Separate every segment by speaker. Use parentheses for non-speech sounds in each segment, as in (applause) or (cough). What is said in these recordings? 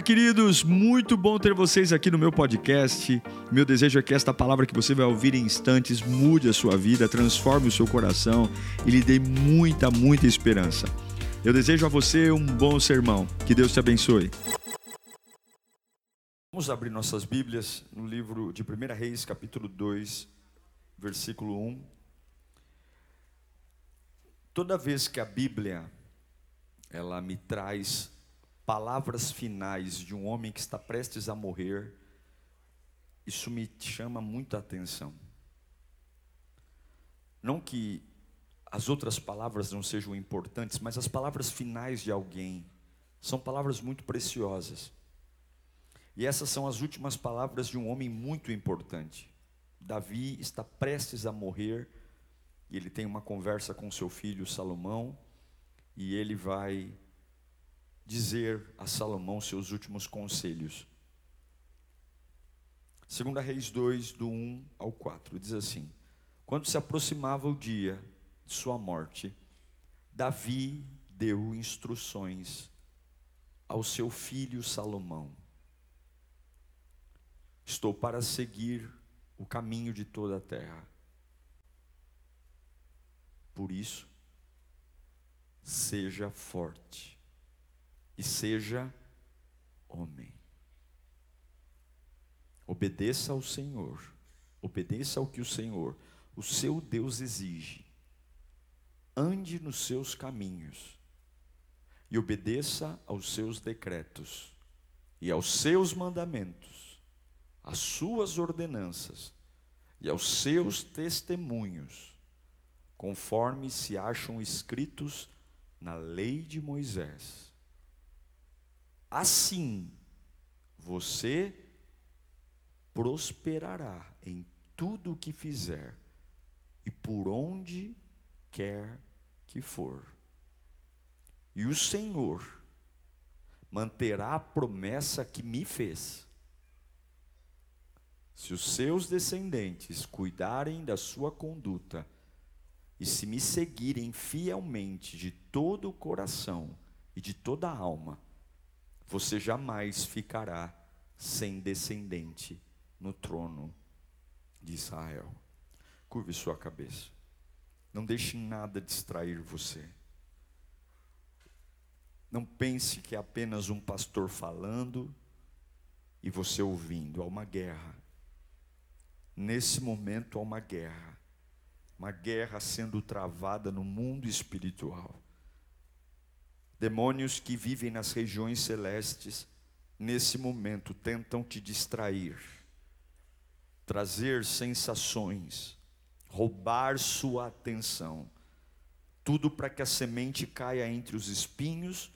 Speaker 1: Queridos, muito bom ter vocês aqui no meu podcast. Meu desejo é que esta palavra que você vai ouvir em instantes mude a sua vida, transforme o seu coração e lhe dê muita, muita esperança. Eu desejo a você um bom sermão. Que Deus te abençoe. Vamos abrir nossas Bíblias no livro de 1 Reis, capítulo 2, versículo 1. Toda vez que a Bíblia ela me traz palavras finais de um homem que está prestes a morrer, isso me chama muita atenção. Não que as outras palavras não sejam importantes, mas as palavras finais de alguém são palavras muito preciosas. E essas são as últimas palavras de um homem muito importante. Davi está prestes a morrer, e ele tem uma conversa com seu filho Salomão, e ele vai dizer a Salomão seus últimos conselhos. 2 Reis 2, do 1 ao 4, diz assim: Quando se aproximava o dia de sua morte, Davi deu instruções ao seu filho Salomão: Estou para seguir o caminho de toda a terra. Por isso, seja forte e seja homem. Obedeça ao Senhor, obedeça ao que o Senhor, o seu Deus, exige. Ande nos seus caminhos e obedeça aos seus decretos e aos seus mandamentos, às suas ordenanças e aos seus testemunhos, conforme se acham escritos na lei de Moisés Assim, você prosperará em tudo o que fizer e por onde quer que for. E o Senhor manterá a promessa que me fez. Se os seus descendentes cuidarem da sua conduta e se me seguirem fielmente de todo o coração e de toda a alma, você jamais ficará sem descendente no trono de Israel. Curve sua cabeça. Não deixe nada distrair você. Não pense que é apenas um pastor falando e você ouvindo. Há uma guerra. Nesse momento há uma guerra. Uma guerra sendo travada no mundo espiritual. Demônios que vivem nas regiões celestes, nesse momento, tentam te distrair, trazer sensações, roubar sua atenção, tudo para que a semente caia entre os espinhos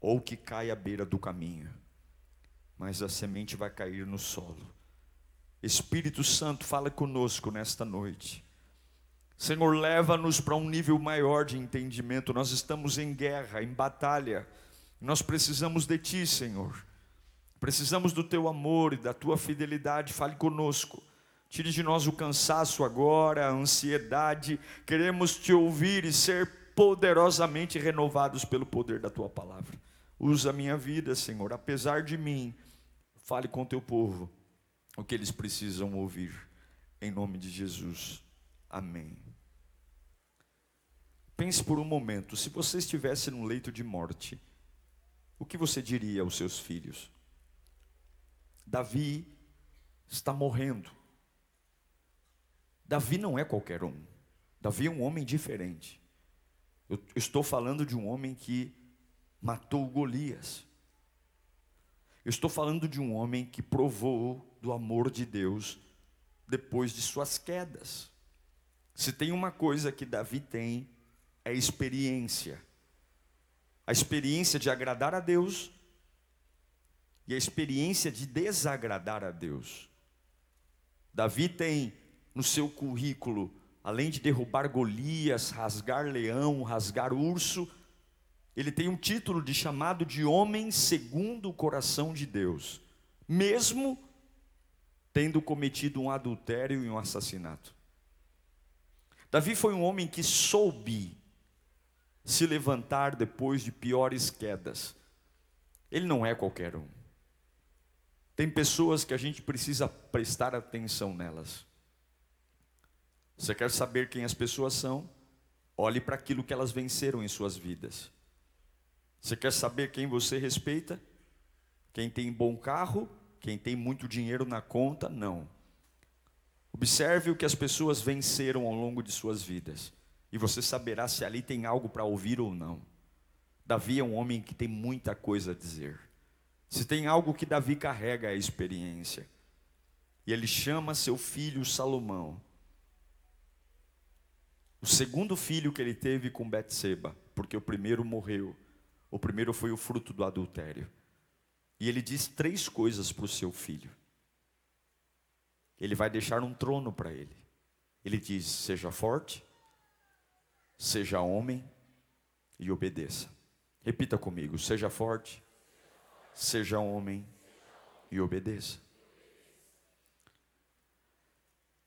Speaker 1: ou que caia à beira do caminho. Mas a semente vai cair no solo. Espírito Santo, fala conosco nesta noite. Senhor, leva-nos para um nível maior de entendimento. Nós estamos em guerra, em batalha. Nós precisamos de Ti, Senhor. Precisamos do Teu amor e da Tua fidelidade. Fale conosco. Tire de nós o cansaço agora, a ansiedade. Queremos Te ouvir e ser poderosamente renovados pelo poder da Tua palavra. Usa a minha vida, Senhor, apesar de mim. Fale com Teu povo o que eles precisam ouvir. Em nome de Jesus. Amém. Pense por um momento, se você estivesse num leito de morte, o que você diria aos seus filhos? Davi está morrendo. Davi não é qualquer um. Davi é um homem diferente. Eu estou falando de um homem que matou Golias. Eu estou falando de um homem que provou do amor de Deus depois de suas quedas. Se tem uma coisa que Davi tem, é experiência. A experiência de agradar a Deus e a experiência de desagradar a Deus. Davi tem no seu currículo, além de derrubar Golias, rasgar leão, rasgar urso, ele tem um título de chamado de homem segundo o coração de Deus, mesmo tendo cometido um adultério e um assassinato. Davi foi um homem que soube se levantar depois de piores quedas. Ele não é qualquer um. Tem pessoas que a gente precisa prestar atenção nelas. Você quer saber quem as pessoas são? Olhe para aquilo que elas venceram em suas vidas. Você quer saber quem você respeita? Quem tem bom carro? Quem tem muito dinheiro na conta? Não. Observe o que as pessoas venceram ao longo de suas vidas. E você saberá se ali tem algo para ouvir ou não. Davi é um homem que tem muita coisa a dizer. Se tem algo que Davi carrega é a experiência. E ele chama seu filho Salomão. O segundo filho que ele teve com Betseba, porque o primeiro morreu. O primeiro foi o fruto do adultério. E ele diz três coisas para o seu filho. Ele vai deixar um trono para ele. Ele diz: seja forte, seja homem e obedeça. Repita comigo: seja forte, seja homem e obedeça.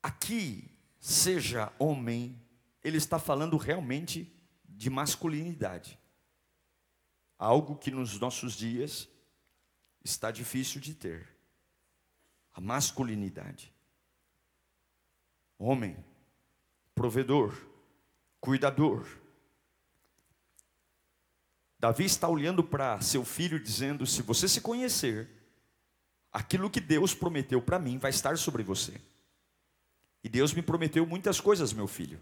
Speaker 1: Aqui, seja homem, ele está falando realmente de masculinidade. Algo que nos nossos dias está difícil de ter. A masculinidade. Homem, provedor, cuidador, Davi está olhando para seu filho dizendo: se você se conhecer, aquilo que Deus prometeu para mim vai estar sobre você. E Deus me prometeu muitas coisas, meu filho.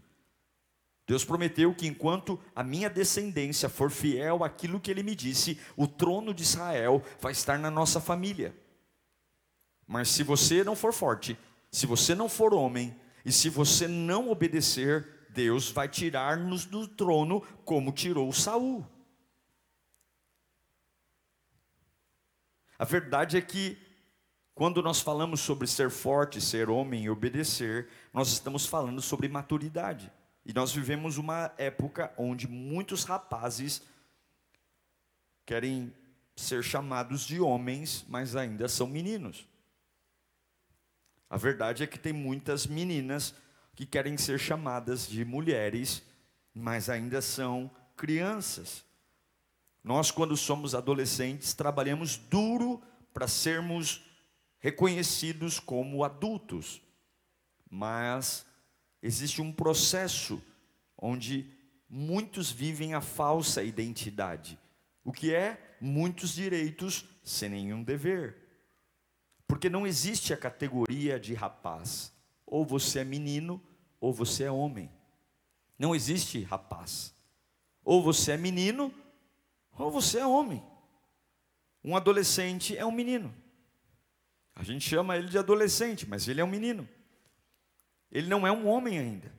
Speaker 1: Deus prometeu que enquanto a minha descendência for fiel àquilo que ele me disse, o trono de Israel vai estar na nossa família. Mas se você não for forte, se você não for homem, e se você não obedecer, Deus vai tirar-nos do trono como tirou Saul. A verdade é que, quando nós falamos sobre ser forte, ser homem e obedecer, nós estamos falando sobre maturidade. E nós vivemos uma época onde muitos rapazes querem ser chamados de homens, mas ainda são meninos. A verdade é que tem muitas meninas que querem ser chamadas de mulheres, mas ainda são crianças. Nós, quando somos adolescentes, trabalhamos duro para sermos reconhecidos como adultos, mas existe um processo onde muitos vivem a falsa identidade, o que é muitos direitos sem nenhum dever, porque não existe a categoria de rapaz, ou você é menino, ou você é homem, não existe rapaz, ou você é menino, ou você é homem. Um adolescente é um menino. A gente chama ele de adolescente, mas ele é um menino. Ele não é um homem ainda.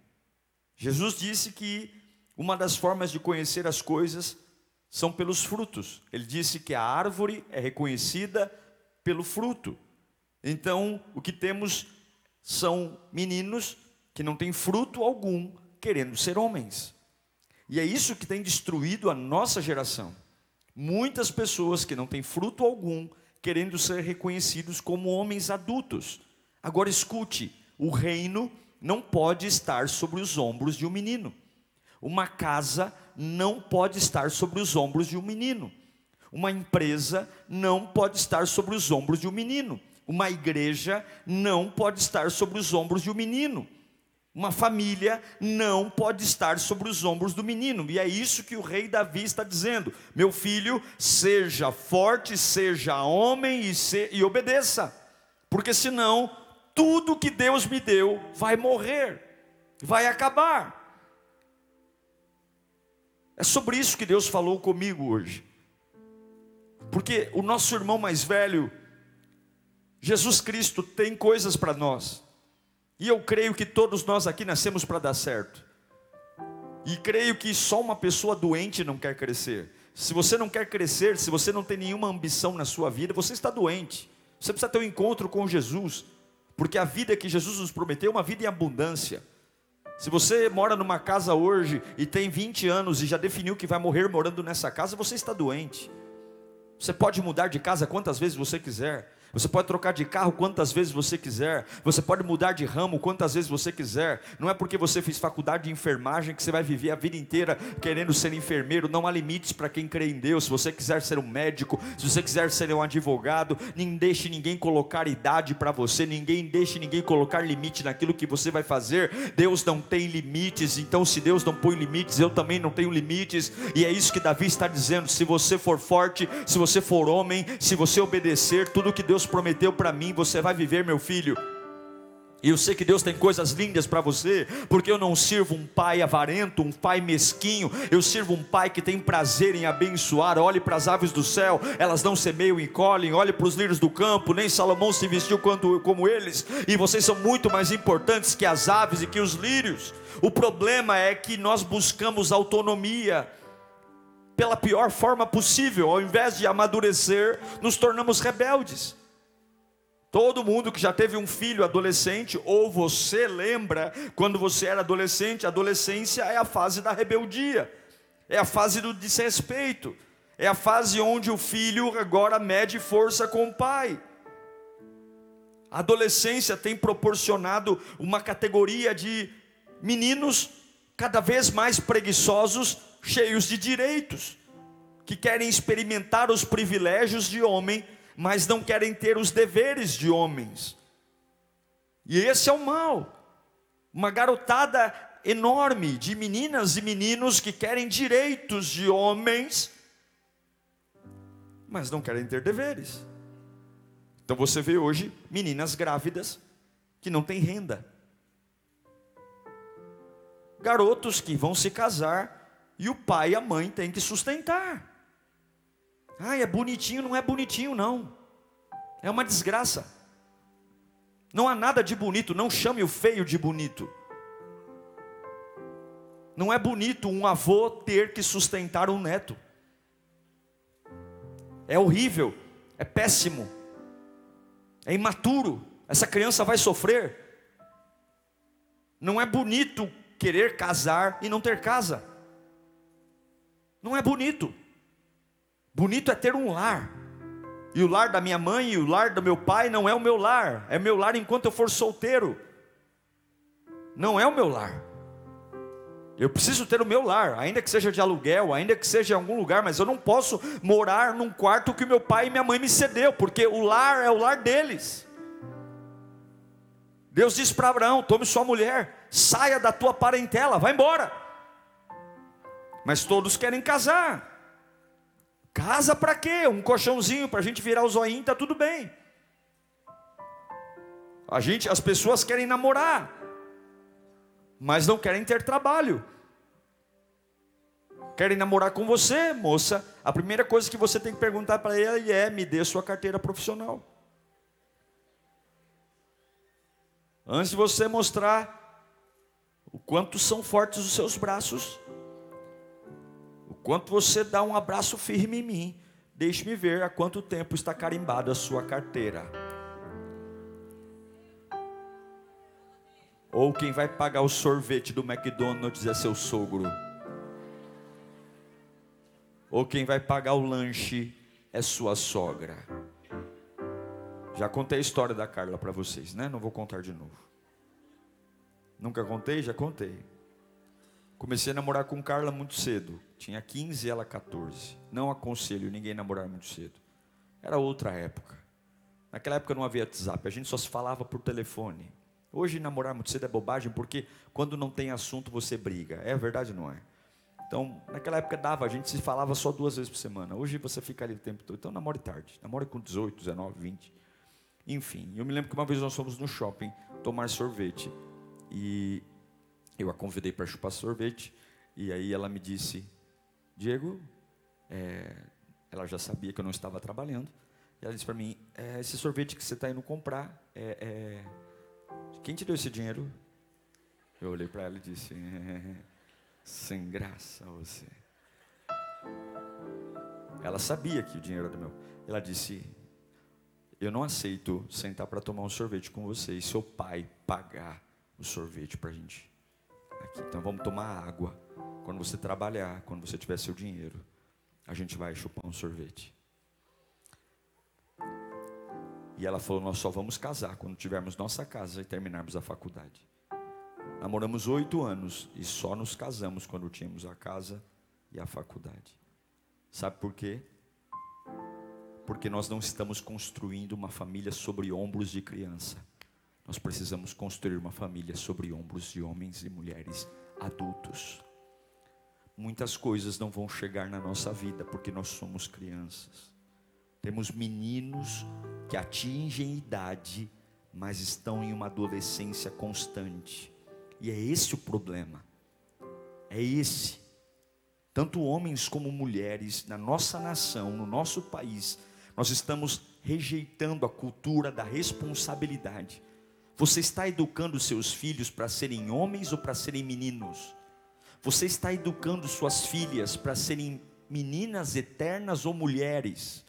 Speaker 1: Jesus disse que uma das formas de conhecer as coisas são pelos frutos. Ele disse que a árvore é reconhecida pelo fruto. Então, o que temos são meninos que não têm fruto algum, querendo ser homens. E é isso que tem destruído a nossa geração. Muitas pessoas que não têm fruto algum, querendo ser reconhecidos como homens adultos. Agora escute: o reino não pode estar sobre os ombros de um menino. Uma casa não pode estar sobre os ombros de um menino. Uma empresa não pode estar sobre os ombros de um menino. Uma igreja não pode estar sobre os ombros de um menino. Uma família não pode estar sobre os ombros do menino, e é isso que o rei Davi está dizendo: meu filho, seja forte, seja homem e, se, e obedeça, porque senão tudo que Deus me deu vai morrer, vai acabar. É sobre isso que Deus falou comigo hoje, porque o nosso irmão mais velho, Jesus Cristo, tem coisas para nós. E eu creio que todos nós aqui nascemos para dar certo. E creio que só uma pessoa doente não quer crescer. Se você não quer crescer, se você não tem nenhuma ambição na sua vida, você está doente. Você precisa ter um encontro com Jesus, porque a vida que Jesus nos prometeu é uma vida em abundância. Se você mora numa casa hoje e tem 20 anos e já definiu que vai morrer morando nessa casa, você está doente. Você pode mudar de casa quantas vezes você quiser, Você pode trocar de carro quantas vezes você quiser. Você pode mudar de ramo quantas vezes você quiser. Não é porque você fez faculdade de enfermagem que você vai viver a vida inteira querendo ser enfermeiro. Não há limites para quem crê em Deus. Se você quiser ser um médico, se você quiser ser um advogado, nem deixe ninguém colocar idade para você. Ninguém deixe ninguém colocar limite naquilo que você vai fazer. Deus não tem limites. Então, se Deus não põe limites, eu também não tenho limites. E é isso que Davi está dizendo. Se você for forte, se você for homem, se você obedecer tudo que Deus prometeu para mim, você vai viver, meu filho. E eu sei que Deus tem coisas lindas para você, porque eu não sirvo um pai avarento, um pai mesquinho, eu sirvo um pai que tem prazer em abençoar. Olhe para as aves do céu, elas não semeiam e colhem, olhe para os lírios do campo, nem Salomão se vestiu quanto, como eles, e vocês são muito mais importantes que as aves e que os lírios. O problema é que nós buscamos autonomia, pela pior forma possível, ao invés de amadurecer, nos tornamos rebeldes. Todo mundo que já teve um filho adolescente, ou você lembra quando você era adolescente, a adolescência é a fase da rebeldia, é a fase do desrespeito, é a fase onde o filho agora mede força com o pai. A adolescência tem proporcionado uma categoria de meninos cada vez mais preguiçosos cheios de direitos, que querem experimentar os privilégios de homem, mas não querem ter os deveres de homens. E esse é o mal. Uma garotada enorme de meninas e meninos que querem direitos de homens, mas não querem ter deveres. Então você vê hoje meninas grávidas que não têm renda. Garotos que vão se casar e o pai e a mãe têm que sustentar. Ai, é bonitinho, não é bonitinho, não. É uma desgraça. Não há nada de bonito, não chame o feio de bonito. Não é bonito um avô ter que sustentar um neto. É horrível, é péssimo, é imaturo. Essa criança vai sofrer. Não é bonito querer casar e não ter casa. Não é bonito. Bonito é ter um lar. E o lar da minha mãe e o lar do meu pai não é o meu lar, é meu lar enquanto eu for solteiro. Não é o meu lar. Eu preciso ter o meu lar, ainda que seja de aluguel, ainda que seja em algum lugar, mas eu não posso morar num quarto que meu pai e minha mãe me cedeu, porque o lar é o lar deles. Deus disse para Abraão: tome sua mulher, saia da tua parentela, vai embora mas todos querem casar. Casa para quê? Um colchãozinho para a gente virar o zoinho, tá tudo bem. A gente, as pessoas querem namorar, mas não querem ter trabalho. Querem namorar com você, moça? A primeira coisa que você tem que perguntar para ele é: me dê sua carteira profissional. Antes de você mostrar o quanto são fortes os seus braços, Quanto você dá um abraço firme em mim, deixe-me ver há quanto tempo está carimbada a sua carteira. Ou quem vai pagar o sorvete do McDonald's é seu sogro. Ou quem vai pagar o lanche é sua sogra. Já contei a história da Carla para vocês, né? Não vou contar de novo. Nunca contei? Já contei. Comecei a namorar com Carla muito cedo. Tinha 15 e ela 14. Não aconselho ninguém namorar muito cedo. Era outra época. Naquela época não havia WhatsApp, a gente só se falava por telefone. Hoje namorar muito cedo é bobagem, porque quando não tem assunto você briga. É verdade ou não é? Então, naquela época dava, a gente se falava só duas vezes por semana. Hoje você fica ali o tempo todo. Então namore tarde. Namore com 18, 19, 20. Enfim, eu me lembro que uma vez nós fomos no shopping tomar sorvete. E eu a convidei para chupar sorvete. E aí ela me disse: Diego, é, ela já sabia que eu não estava trabalhando. E ela disse para mim: é, esse sorvete que você está indo comprar, é, é, quem te deu esse dinheiro? Eu olhei para ela e disse: é, sem graça você. Ela sabia que o dinheiro era meu. Ela disse: eu não aceito sentar para tomar um sorvete com você e seu pai pagar o sorvete para a gente. Aqui. Então vamos tomar água. Quando você trabalhar, quando você tiver seu dinheiro, a gente vai chupar um sorvete. E ela falou: Nós só vamos casar quando tivermos nossa casa e terminarmos a faculdade. Namoramos oito anos e só nos casamos quando tínhamos a casa e a faculdade. Sabe por quê? Porque nós não estamos construindo uma família sobre ombros de criança. Nós precisamos construir uma família sobre ombros de homens e mulheres adultos. Muitas coisas não vão chegar na nossa vida porque nós somos crianças. Temos meninos que atingem idade, mas estão em uma adolescência constante. E é esse o problema. É esse. Tanto homens como mulheres, na nossa nação, no nosso país, nós estamos rejeitando a cultura da responsabilidade. Você está educando seus filhos para serem homens ou para serem meninos? Você está educando suas filhas para serem meninas eternas ou mulheres?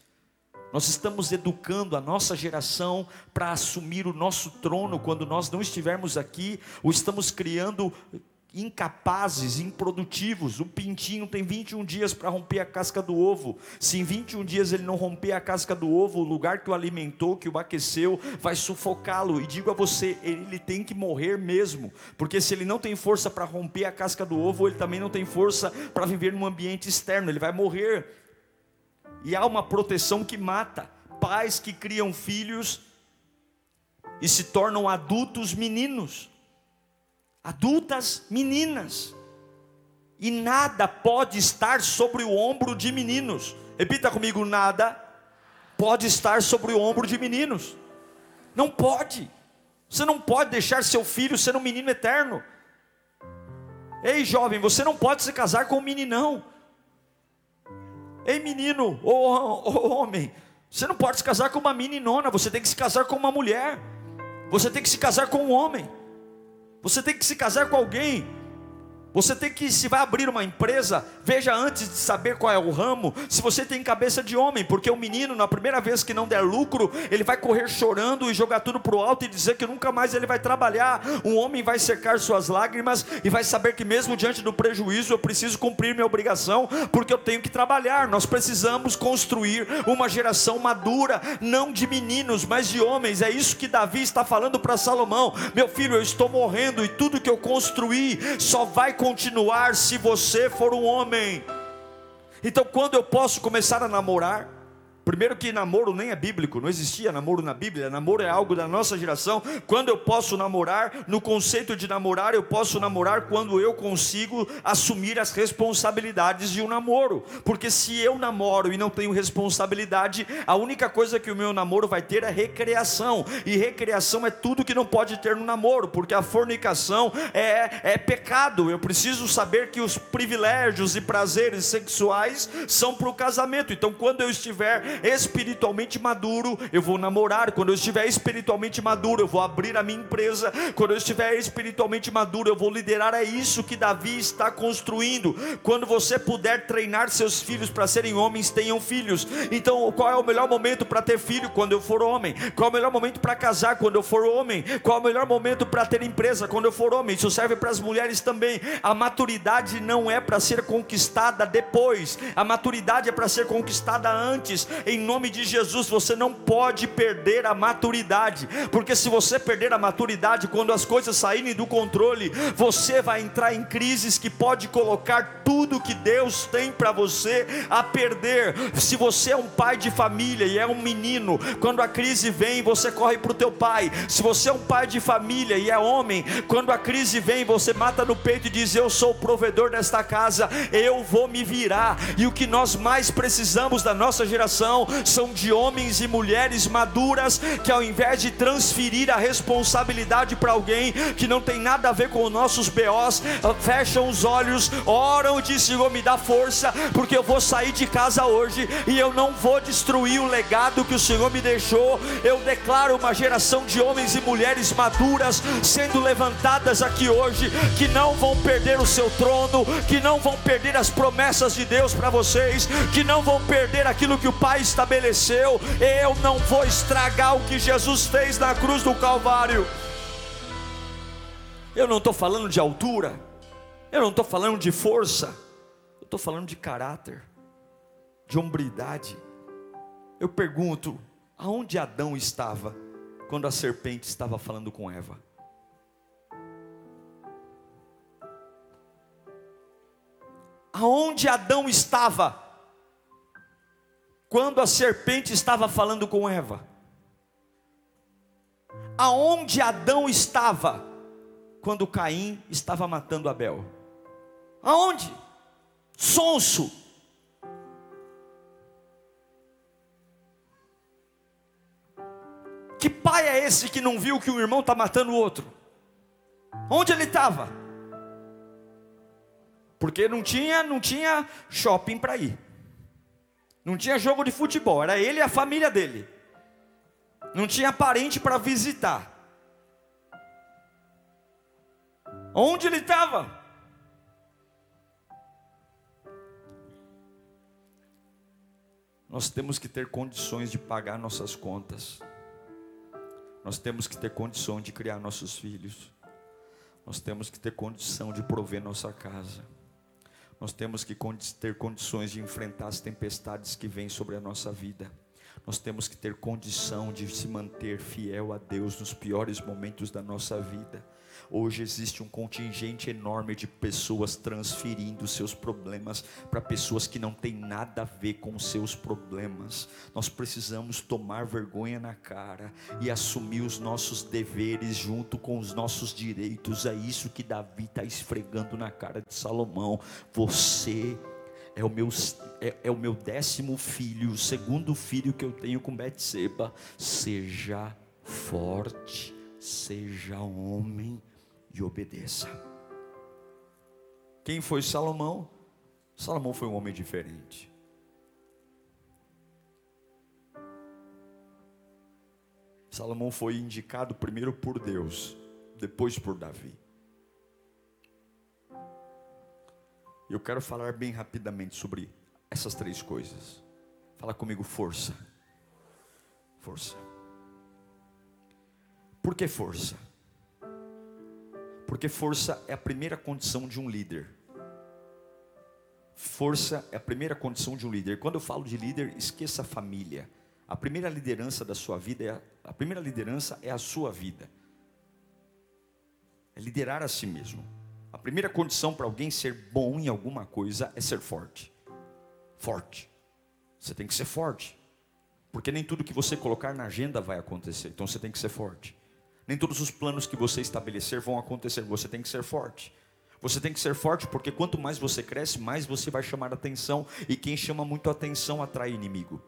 Speaker 1: Nós estamos educando a nossa geração para assumir o nosso trono quando nós não estivermos aqui, ou estamos criando incapazes, improdutivos. O pintinho tem 21 dias para romper a casca do ovo. Se em 21 dias ele não romper a casca do ovo, o lugar que o alimentou, que o aqueceu, vai sufocá-lo. E digo a você, ele tem que morrer mesmo, porque se ele não tem força para romper a casca do ovo, ele também não tem força para viver num ambiente externo, ele vai morrer. E há uma proteção que mata. Pais que criam filhos e se tornam adultos meninos, adultas meninas. E nada pode estar sobre o ombro de meninos. Repita comigo: nada pode estar sobre o ombro de meninos. Não pode. Você não pode deixar seu filho ser um menino eterno. Ei, jovem, você não pode se casar com um meninão. Ei, menino, ou, homem, você não pode se casar com uma meninona, você tem que se casar com uma mulher. Você tem que se casar com um homem. Você tem que se casar com alguém você tem que, se vai abrir uma empresa, veja antes de saber qual é o ramo, se você tem cabeça de homem, porque o menino, na primeira vez que não der lucro, ele vai correr chorando e jogar tudo para o alto e dizer que nunca mais ele vai trabalhar. Um homem vai secar suas lágrimas e vai saber que, mesmo diante do prejuízo, eu preciso cumprir minha obrigação, porque eu tenho que trabalhar. Nós precisamos construir uma geração madura, não de meninos, mas de homens. É isso que Davi está falando para Salomão: Meu filho, eu estou morrendo e tudo que eu construí só vai continuar se você for um homem. Então, quando eu posso começar a namorar? Primeiro que namoro nem é bíblico, não existia namoro na Bíblia, namoro é algo da nossa geração. Quando eu posso namorar, no conceito de namorar, eu posso namorar quando eu consigo assumir as responsabilidades de um namoro. Porque se eu namoro e não tenho responsabilidade, a única coisa que o meu namoro vai ter é recreação. E recreação é tudo que não pode ter no namoro, porque a fornicação é, é pecado. Eu preciso saber que os privilégios e prazeres sexuais são para o casamento. Então, quando eu estiver espiritualmente maduro, eu vou namorar. Quando eu estiver espiritualmente maduro, eu vou abrir a minha empresa. Quando eu estiver espiritualmente maduro, eu vou liderar. É isso que Davi está construindo. Quando você puder treinar seus filhos para serem homens, tenham filhos. Então, qual é o melhor momento para ter filho? Quando eu for homem. Qual é o melhor momento para casar? Quando eu for homem. Qual é o melhor momento para ter empresa? Quando eu for homem. Isso serve para as mulheres também. A maturidade não é para ser conquistada depois. A maturidade é para ser conquistada antes em nome de Jesus, você não pode perder a maturidade, porque se você perder a maturidade, quando as coisas saírem do controle, você vai entrar em crises que pode colocar tudo que Deus tem para você a perder. Se você é um pai de família e é um menino, quando a crise vem, você corre para o teu pai. Se você é um pai de família e é homem, quando a crise vem, você mata no peito e diz: Eu sou o provedor desta casa, eu vou me virar. E o que nós mais precisamos da nossa geração são de homens e mulheres maduras que, ao invés de transferir a responsabilidade para alguém que não tem nada a ver com os nossos BOs, fecham os olhos, oram e dizem: Senhor, me dá força, porque eu vou sair de casa hoje e eu não vou destruir o legado que o Senhor me deixou. Eu declaro uma geração de homens e mulheres maduras sendo levantadas aqui hoje, que não vão perder o seu trono, que não vão perder as promessas de Deus para vocês, que não vão perder aquilo que o Pai estabeleceu. Eu não vou estragar o que Jesus fez na cruz do Calvário. Eu não estou falando de altura, eu não estou falando de força, eu estou falando de caráter, de hombridade. Eu pergunto: Aonde Adão estava quando a serpente estava falando com Eva? Aonde Adão estava quando a serpente estava falando com Eva? Aonde Adão estava quando Caim estava matando Abel? Aonde? Sonso. Que pai é esse que não viu que o irmão está matando o outro? Onde ele estava? Porque não tinha, não tinha shopping para ir. Não tinha jogo de futebol, era ele e a família dele. Não tinha parente para visitar. Onde ele estava? Nós temos que ter condições de pagar nossas contas. Nós temos que ter condição de criar nossos filhos. Nós temos que ter condição de prover nossa casa. Nós temos que ter condições de enfrentar as tempestades que vêm sobre a nossa vida. Nós temos que ter condição de se manter fiel a Deus nos piores momentos da nossa vida. Hoje existe um contingente enorme de pessoas transferindo seus problemas para pessoas que não têm nada a ver com seus problemas. Nós precisamos tomar vergonha na cara e assumir os nossos deveres junto com os nossos direitos. É isso que Davi está esfregando na cara de Salomão. Você é o meu, é, é, o meu décimo filho, o segundo filho que eu tenho com Betseba. Seja forte, seja homem e obedeça. Quem foi Salomão? Salomão foi um homem diferente. Salomão foi indicado primeiro por Deus, depois por Davi. Eu quero falar bem rapidamente sobre essas três coisas. Fala comigo, força. Força. Por que força? Porque força é a primeira condição de um líder. Força é a primeira condição de um líder. Quando eu falo de líder, esqueça a família. A primeira liderança da sua vida é a, a primeira liderança é a sua vida. É liderar a si mesmo. A primeira condição para alguém ser bom em alguma coisa é ser forte. Forte. Você tem que ser forte. Porque nem tudo que você colocar na agenda vai acontecer. Então você tem que ser forte. Nem todos os planos que você estabelecer vão acontecer. Você tem que ser forte. Você tem que ser forte porque quanto mais você cresce, mais você vai chamar atenção. E quem chama muito atenção atrai inimigo.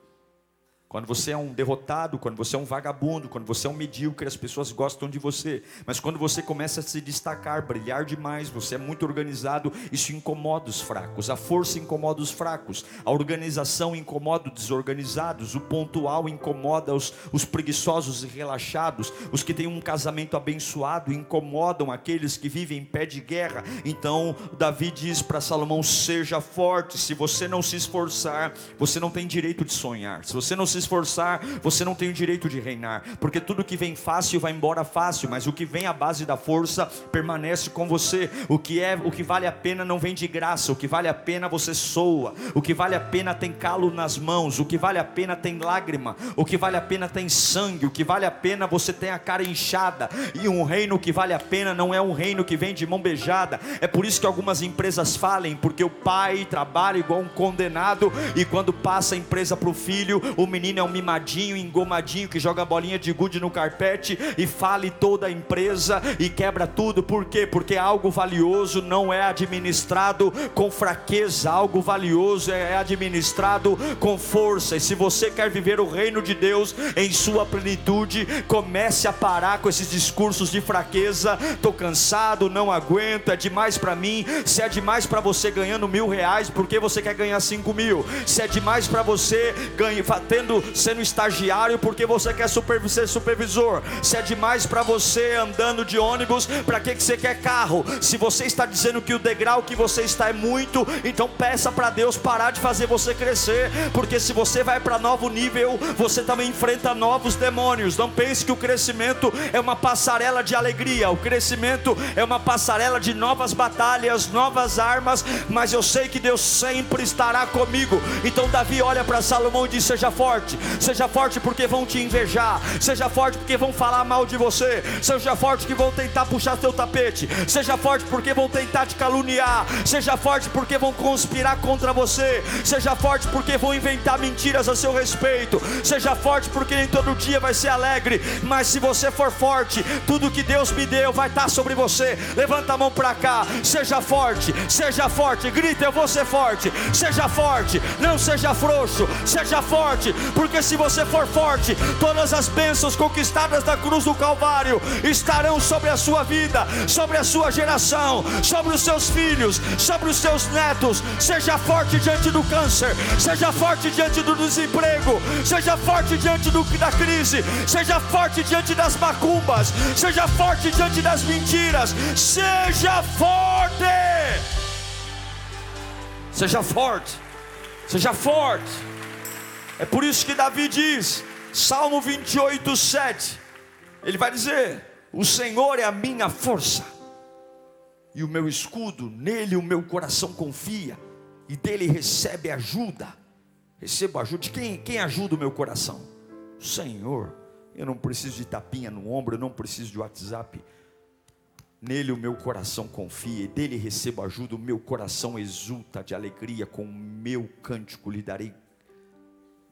Speaker 1: Quando você é um derrotado, quando você é um vagabundo, quando você é um medíocre, as pessoas gostam de você. Mas quando você começa a se destacar, brilhar demais, você é muito organizado, isso incomoda os fracos. A força incomoda os fracos, a organização incomoda os desorganizados, o pontual incomoda os, os preguiçosos e relaxados, os que têm um casamento abençoado incomodam aqueles que vivem em pé de guerra. Então, Davi diz para Salomão: seja forte, se você não se esforçar, você não tem direito de sonhar. Se você não se esforçar, você não tem o direito de reinar, porque tudo que vem fácil vai embora fácil, mas o que vem à base da força permanece com você. O que é, o que vale a pena não vem de graça, o que vale a pena você soa, o que vale a pena tem calo nas mãos, o que vale a pena tem lágrima, o que vale a pena tem sangue, o que vale a pena você tem a cara inchada, e um reino que vale a pena não é um reino que vem de mão beijada. É por isso que algumas empresas falem, porque o pai trabalha igual um condenado e quando passa a empresa para o filho, o menino menino é um mimadinho, engomadinho, que joga bolinha de gude no carpete e fale toda a empresa e quebra tudo. Por quê? Porque algo valioso não é administrado com fraqueza, algo valioso é administrado com força. E se você quer viver o reino de Deus em sua plenitude, comece a parar com esses discursos de fraqueza. Tô cansado, não aguento, é demais para mim. Se é demais para você ganhando mil reais, por que você quer ganhar cinco mil? Se é demais para você ganhar, tendo sendo estagiário porque você quer super, ser supervisor. Se é demais para você andando de ônibus, para que, que você quer carro? Se você está dizendo que o degrau que você está é muito, então peça para Deus parar de fazer você crescer, porque se você vai para novo nível, você também enfrenta novos demônios. Não pense que o crescimento é uma passarela de alegria, o crescimento é uma passarela de novas batalhas, novas armas, mas eu sei que Deus sempre estará comigo. Então Davi olha para Salomão e diz: Seja forte forte. Seja forte porque vão te invejar. Seja forte porque vão falar mal de você. Seja forte que vão tentar puxar teu tapete. Seja forte porque vão tentar te caluniar. Seja forte porque vão conspirar contra você. Seja forte porque vão inventar mentiras a seu respeito. Seja forte porque nem todo dia vai ser alegre. Mas se você for forte, tudo que Deus me deu vai estar sobre você. Levanta a mão para cá. Seja forte, seja forte. Grita, eu vou ser forte. Seja forte, não seja frouxo. Seja forte, porque se você for forte, todas as bênçãos conquistadas da cruz do Calvário estarão sobre a sua vida, sobre a sua geração, sobre os seus filhos, sobre os seus netos. Seja forte diante do câncer, seja forte diante do desemprego, seja forte diante do, da crise, seja forte diante das macumbas, seja forte diante das mentiras. Seja forte. Seja forte. Seja forte. É por isso que Davi diz, Salmo 28, 7. Ele vai dizer: O Senhor é a minha força e o meu escudo, nele o meu coração confia, e dele recebe ajuda. Recebo ajuda. De quem, quem ajuda o meu coração? Senhor. Eu não preciso de tapinha no ombro, eu não preciso de WhatsApp. Nele o meu coração confia, e dele recebo ajuda, o meu coração exulta de alegria, com o meu cântico lhe darei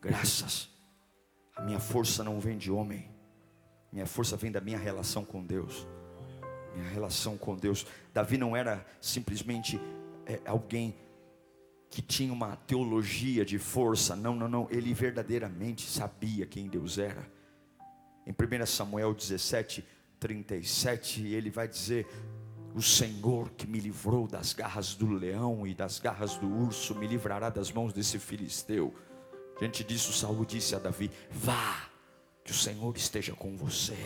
Speaker 1: graças. A minha força não vem de homem, minha força vem da minha relação com Deus. Minha relação com Deus. Davi não era simplesmente é, alguém que tinha uma teologia de força, não, não, não, ele verdadeiramente sabia quem Deus era. Em 1 Samuel 17, 37, ele vai dizer: O Senhor que me livrou das garras do leão e das garras do urso, me livrará das mãos desse filisteu. Diante disso, Saul disse a Davi: Vá, que o Senhor esteja com você.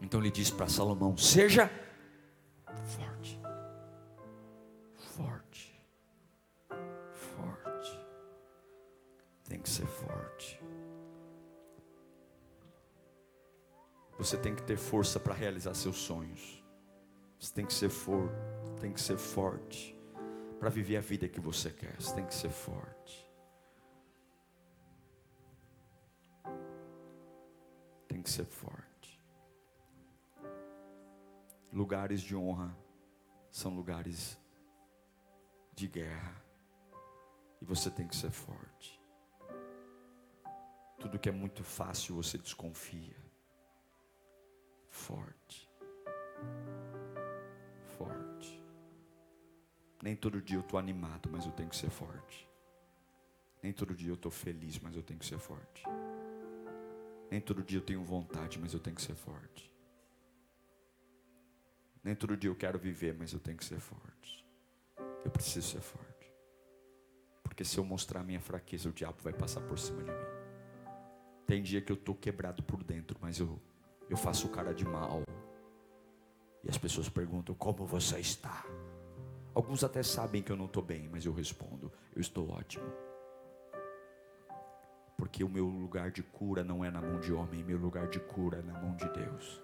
Speaker 1: Então ele disse para Salomão: Seja forte, forte, forte. Tem que ser forte. Você tem que ter força para realizar seus sonhos. Você tem que ser forte, tem que ser forte para viver a vida que você quer. Você tem que ser forte. Tem que ser forte. Lugares de honra são lugares de guerra. E você tem que ser forte. Tudo que é muito fácil você desconfia forte. Forte. Nem todo dia eu estou animado, mas eu tenho que ser forte. Nem todo dia eu estou feliz, mas eu tenho que ser forte. Nem todo dia eu tenho vontade, mas eu tenho que ser forte. Nem todo dia eu quero viver, mas eu tenho que ser forte. Eu preciso ser forte. Porque se eu mostrar a minha fraqueza, o diabo vai passar por cima de mim. Tem dia que eu estou quebrado por dentro, mas eu eu faço cara de mal. E as pessoas perguntam: Como você está? Alguns até sabem que eu não estou bem, mas eu respondo: Eu estou ótimo. Porque o meu lugar de cura não é na mão de homem, meu lugar de cura é na mão de Deus.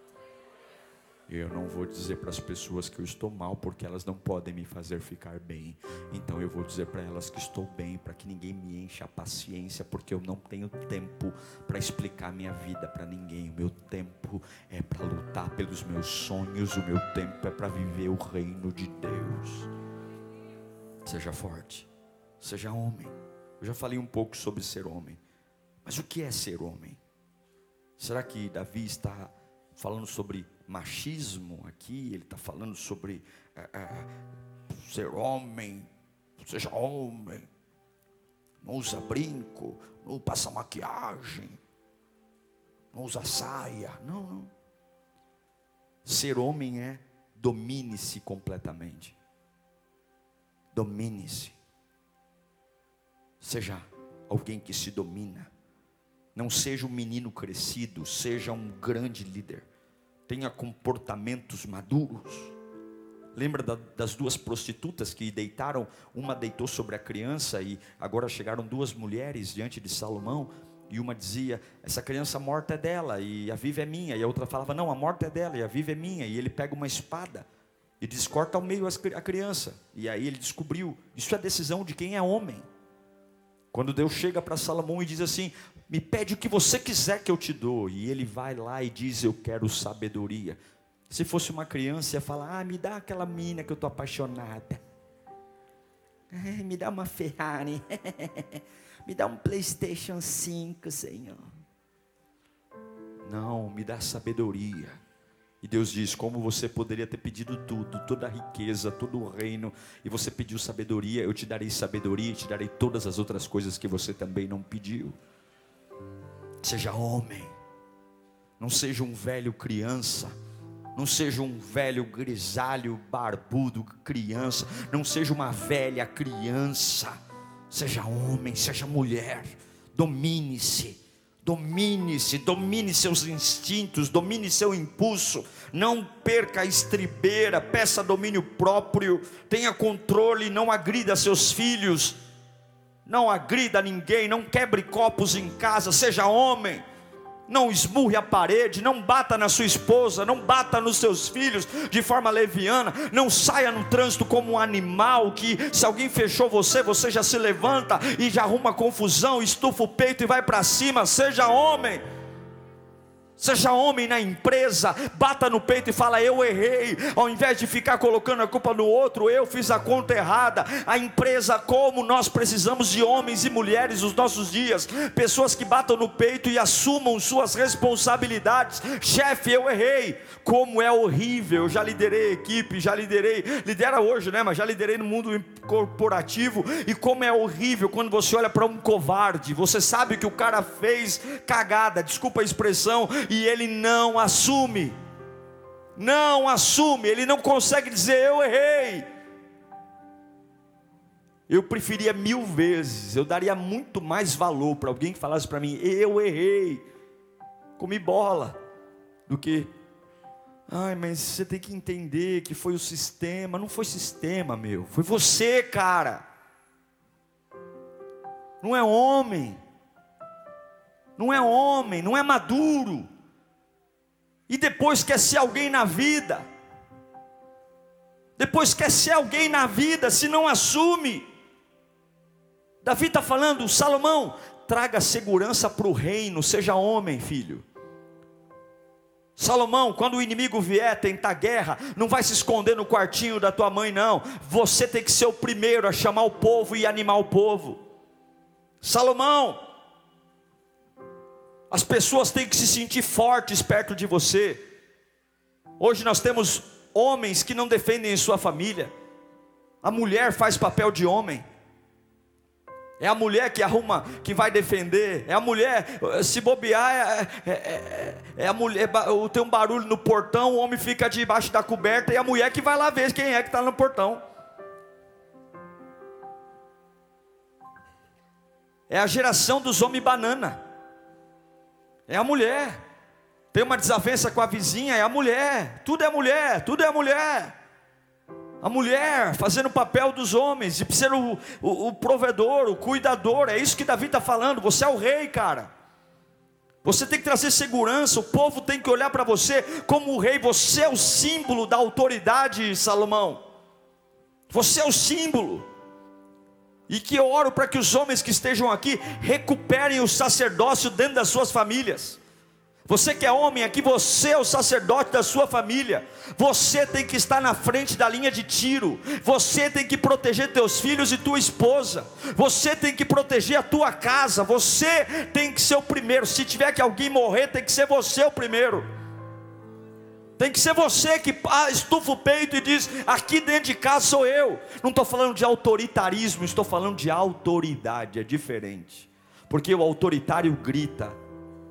Speaker 1: Eu não vou dizer para as pessoas que eu estou mal, porque elas não podem me fazer ficar bem. Então eu vou dizer para elas que estou bem, para que ninguém me encha a paciência, porque eu não tenho tempo para explicar minha vida para ninguém. O meu tempo é para lutar pelos meus sonhos, o meu tempo é para viver o reino de Deus. Seja forte, seja homem. Eu já falei um pouco sobre ser homem, mas o que é ser homem? Será que Davi está falando sobre machismo aqui, ele está falando sobre é, é, ser homem, seja homem, não usa brinco, não passa maquiagem, não usa saia. Não, não. Ser homem é domine-se completamente. Domine-se. Seja alguém que se domina. Não seja um menino crescido, seja um grande líder. Tenha comportamentos maduros. Lembra da, das duas prostitutas que deitaram? Uma deitou sobre a criança e agora chegaram duas mulheres diante de Salomão. E uma dizia: Essa criança morta é dela e a viva é minha. E a outra falava: Não, a morta é dela e a viva é minha. E ele pega uma espada e diz: Corta ao meio a criança. E aí ele descobriu: Isso é decisão de quem é homem. Quando Deus chega para Salomão e diz assim: Me pede o que você quiser que eu te dou. E ele vai lá e diz: Eu quero sabedoria. Se fosse uma criança, ia falar: Ah, me dá aquela mina que eu estou apaixonada. me dá uma Ferrari. (laughs) me dá um PlayStation 5, Senhor. Não, me dá sabedoria. E Deus diz: Como você poderia ter pedido tudo, toda a riqueza, todo o reino, e você pediu sabedoria, eu te darei sabedoria e te darei todas as outras coisas que você também não pediu. Seja homem, não seja um velho criança, não seja um velho grisalho, barbudo criança, não seja uma velha criança, seja homem, seja mulher, domine-se Domine-se, domine seus instintos, domine seu impulso, não perca a estribeira, peça domínio próprio, tenha controle, não agrida seus filhos, não agrida ninguém, não quebre copos em casa, seja homem não esmurre a parede, não bata na sua esposa, não bata nos seus filhos de forma leviana, não saia no trânsito como um animal que se alguém fechou você, você já se levanta e já arruma confusão, estufa o peito e vai para cima, seja homem. Seja homem na empresa, bata no peito e fala: Eu errei, ao invés de ficar colocando a culpa no outro, eu fiz a conta errada. A empresa, como nós precisamos de homens e mulheres nos nossos dias, pessoas que batam no peito e assumam suas responsabilidades. Chefe, eu errei, como é horrível. Eu já liderei equipe, já liderei, lidera hoje, né? Mas já liderei no mundo corporativo. E como é horrível quando você olha para um covarde, você sabe que o cara fez cagada, desculpa a expressão e ele não assume. Não assume, ele não consegue dizer eu errei. Eu preferia mil vezes, eu daria muito mais valor para alguém que falasse para mim, eu errei, comi bola, do que, ai, mas você tem que entender que foi o sistema, não foi sistema, meu, foi você, cara, não é homem, não é homem, não é maduro e depois quer ser alguém na vida, depois quer ser alguém na vida, se não assume. Davi está falando, Salomão, traga segurança para o reino, seja homem, filho. Salomão, quando o inimigo vier tentar guerra, não vai se esconder no quartinho da tua mãe, não. Você tem que ser o primeiro a chamar o povo e animar o povo. Salomão, as pessoas têm que se sentir fortes perto de você. Hoje nós temos homens que não defendem sua família. A mulher faz papel de homem. É a mulher que arruma, que vai defender. É a mulher, se bobear, é, é, é, é a mulher. Tem um barulho no portão, o homem fica debaixo da coberta e a mulher que vai lá ver quem é que está no portão. É a geração dos homens banana. É a mulher. Tem uma desavença com a vizinha, é a mulher. Tudo é mulher, tudo é mulher. A mulher fazendo o papel dos homens, e ser o, o, o provedor, o cuidador, é isso que Davi está falando. Você é o rei, cara. Você tem que trazer segurança, o povo tem que olhar para você como o rei, você é o símbolo da autoridade, Salomão. Você é o símbolo. E que eu oro para que os homens que estejam aqui recuperem o sacerdócio dentro das suas famílias. Você que é homem aqui, você é o sacerdote da sua família. Você tem que estar na frente da linha de tiro. Você tem que proteger teus filhos e tua esposa. Você tem que proteger a tua casa. Você tem que ser o primeiro. Se tiver que alguém morrer, tem que ser você o primeiro. Tem que ser você que ah, estufa o peito e diz: aqui dentro de casa sou eu. Não estou falando de autoritarismo, estou falando de autoridade, é diferente. Porque o autoritário grita,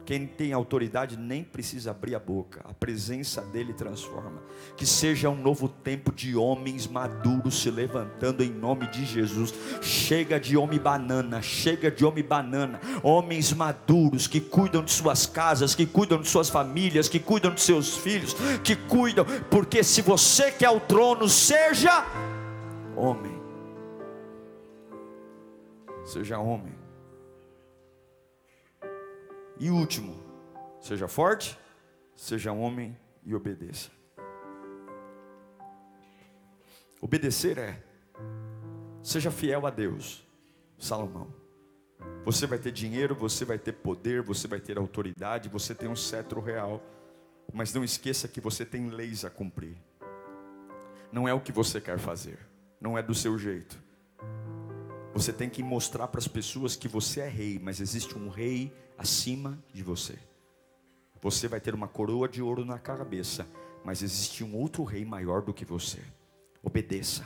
Speaker 1: quem tem autoridade nem precisa abrir a boca, a presença dele transforma. Que seja um novo tempo de homens maduros se levantando em nome de Jesus. Chega de homem banana, chega de homem banana. Homens maduros que cuidam de suas casas, que cuidam de suas famílias, que cuidam de seus filhos, que cuidam, porque se você quer o trono, seja homem. Seja homem. E último, seja forte, seja homem e obedeça. Obedecer é, seja fiel a Deus, Salomão. Você vai ter dinheiro, você vai ter poder, você vai ter autoridade, você tem um cetro real. Mas não esqueça que você tem leis a cumprir. Não é o que você quer fazer, não é do seu jeito. Você tem que mostrar para as pessoas que você é rei, mas existe um rei acima de você. Você vai ter uma coroa de ouro na cabeça, mas existe um outro rei maior do que você. Obedeça,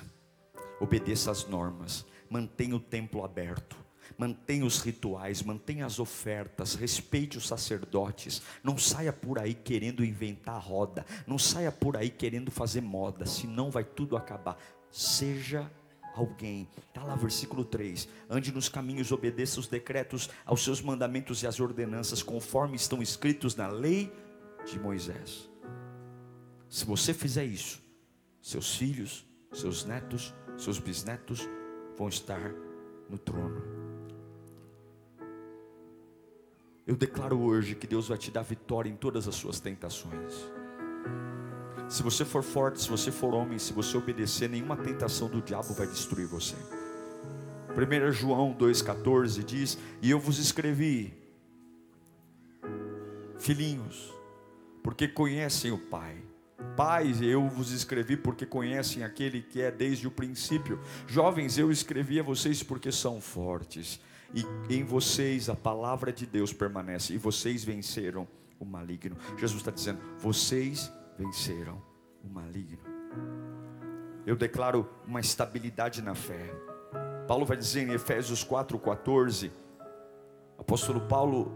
Speaker 1: obedeça às normas, mantenha o templo aberto mantenha os rituais, mantenha as ofertas, respeite os sacerdotes, não saia por aí querendo inventar roda, não saia por aí querendo fazer moda, senão vai tudo acabar. Seja alguém. Está lá versículo 3. Ande nos caminhos, obedeça os decretos, aos seus mandamentos e às ordenanças, conforme estão escritos na lei de Moisés. Se você fizer isso, seus filhos, seus netos, seus bisnetos vão estar no trono. Eu declaro hoje que Deus vai te dar vitória em todas as suas tentações. Se você for forte, se você for homem, se você obedecer, nenhuma tentação do diabo vai destruir você. 1 João 2,14 diz: E eu vos escrevi, filhinhos, porque conhecem o Pai. Pais, eu vos escrevi porque conhecem aquele que é desde o princípio. Jovens, eu escrevi a vocês porque são fortes e em vocês a palavra de Deus permanece, e vocês venceram o maligno. Jesus está dizendo: vocês venceram o maligno. Eu declaro uma estabilidade na fé. Paulo vai dizer em Efésios 4,14, apóstolo Paulo,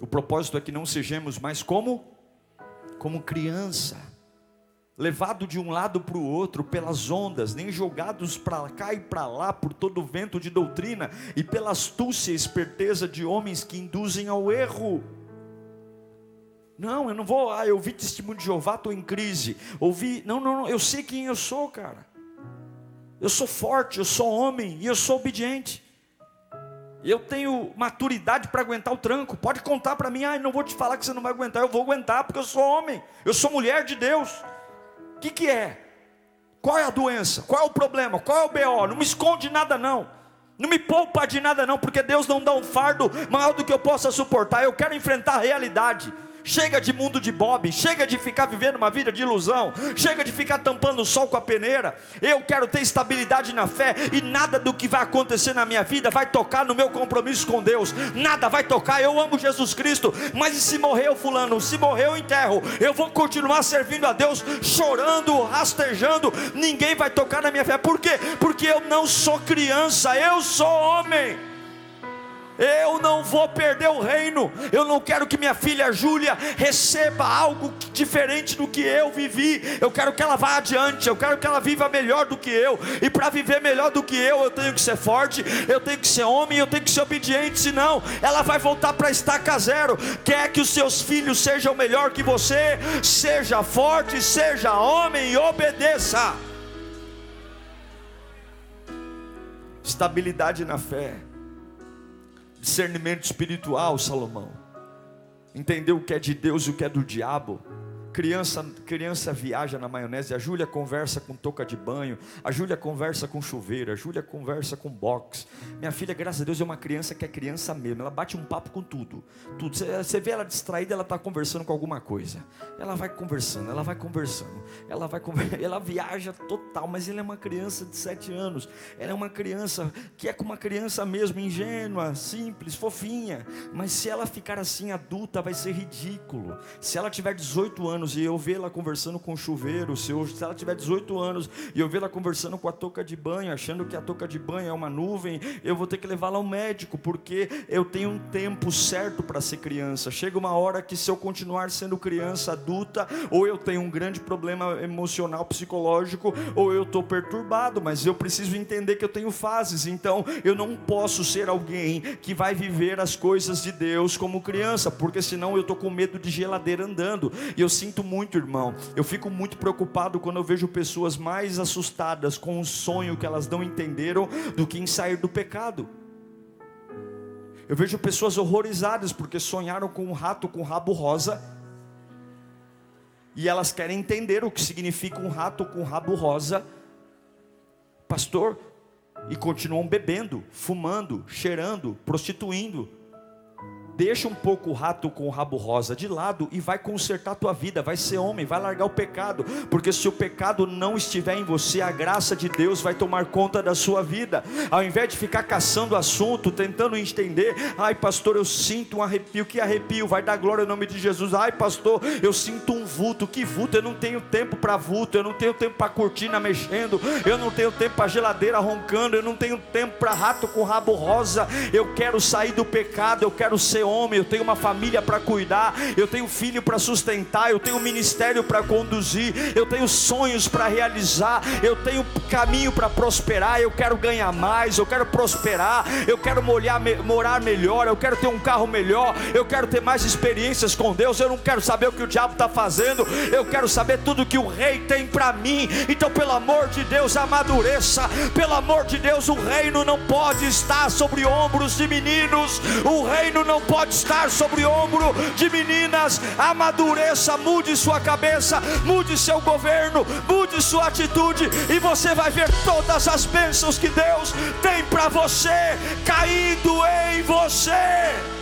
Speaker 1: o propósito é que não sejamos mais como, como criança levado de um lado para o outro pelas ondas, nem jogados para cá e para lá por todo o vento de doutrina e pela astúcia e esperteza de homens que induzem ao erro. Não, eu não vou, ah, eu ouvi testemunho de Jeová, estou em crise. Ouvi, não, não, não, eu sei quem eu sou, cara. Eu sou forte, eu sou homem e eu sou obediente. Eu tenho maturidade para aguentar o tranco. Pode contar para mim, ah, não vou te falar que você não vai aguentar. Eu vou aguentar porque eu sou homem. Eu sou mulher de Deus que, que é? Qual é a doença? Qual é o problema? Qual é o BO? Não me esconde nada, não. Não me poupa de nada, não, porque Deus não dá um fardo maior do que eu possa suportar. Eu quero enfrentar a realidade. Chega de mundo de Bob, chega de ficar vivendo uma vida de ilusão, chega de ficar tampando o sol com a peneira. Eu quero ter estabilidade na fé e nada do que vai acontecer na minha vida vai tocar no meu compromisso com Deus. Nada vai tocar. Eu amo Jesus Cristo, mas e se morreu fulano, se morreu eu enterro. Eu vou continuar servindo a Deus, chorando, rastejando. Ninguém vai tocar na minha fé. Por quê? Porque eu não sou criança, eu sou homem. Eu não vou perder o reino. Eu não quero que minha filha Júlia receba algo diferente do que eu vivi. Eu quero que ela vá adiante. Eu quero que ela viva melhor do que eu. E para viver melhor do que eu, eu tenho que ser forte, eu tenho que ser homem, eu tenho que ser obediente. Senão, ela vai voltar para estaca zero. Quer que os seus filhos sejam melhor que você? Seja forte, seja homem e obedeça. Estabilidade na fé discernimento espiritual, Salomão. Entendeu o que é de Deus e o que é do diabo. Criança, criança viaja na maionese, a Júlia conversa com touca de banho, a Júlia conversa com chuveiro, a Júlia conversa com box. Minha filha, graças a Deus, é uma criança que é criança mesmo, ela bate um papo com tudo. tudo. Você vê ela distraída, ela está conversando com alguma coisa. Ela vai conversando, ela vai conversando, ela vai (laughs) ela viaja total, mas ela é uma criança de sete anos. Ela é uma criança que é como uma criança mesmo, ingênua, simples, fofinha. Mas se ela ficar assim adulta, vai ser ridículo. Se ela tiver 18 anos, anos e eu ver ela conversando com o chuveiro, se, eu, se ela tiver 18 anos e eu ver ela conversando com a touca de banho, achando que a touca de banho é uma nuvem, eu vou ter que levá-la ao médico, porque eu tenho um tempo certo para ser criança. Chega uma hora que se eu continuar sendo criança adulta, ou eu tenho um grande problema emocional, psicológico, ou eu estou perturbado, mas eu preciso entender que eu tenho fases, então eu não posso ser alguém que vai viver as coisas de Deus como criança, porque senão eu estou com medo de geladeira andando, e eu sinto sinto muito, irmão. Eu fico muito preocupado quando eu vejo pessoas mais assustadas com o sonho que elas não entenderam do que em sair do pecado. Eu vejo pessoas horrorizadas porque sonharam com um rato com rabo rosa. E elas querem entender o que significa um rato com rabo rosa. Pastor, e continuam bebendo, fumando, cheirando, prostituindo. Deixa um pouco o rato com o rabo rosa de lado e vai consertar a tua vida, vai ser homem, vai largar o pecado, porque se o pecado não estiver em você, a graça de Deus vai tomar conta da sua vida. Ao invés de ficar caçando assunto, tentando entender, ai pastor, eu sinto um arrepio, que arrepio, vai dar glória em nome de Jesus. Ai pastor, eu sinto um vulto, que vulto, eu não tenho tempo para vulto, eu não tenho tempo para cortina mexendo, eu não tenho tempo para geladeira roncando, eu não tenho tempo para rato com rabo rosa. Eu quero sair do pecado, eu quero ser ser homem, eu tenho uma família para cuidar, eu tenho filho para sustentar, eu tenho ministério para conduzir, eu tenho sonhos para realizar, eu tenho caminho para prosperar, eu quero ganhar mais, eu quero prosperar, eu quero molhar, morar melhor, eu quero ter um carro melhor, eu quero ter mais experiências com Deus, eu não quero saber o que o diabo está fazendo, eu quero saber tudo que o rei tem para mim. Então, pelo amor de Deus, amadureça, pelo amor de Deus, o reino não pode estar sobre ombros de meninos, o reino não pode estar sobre o ombro de meninas. Amadureça, mude sua cabeça, mude seu governo, mude sua atitude, e você vai ver todas as bênçãos que Deus tem para você caindo em você.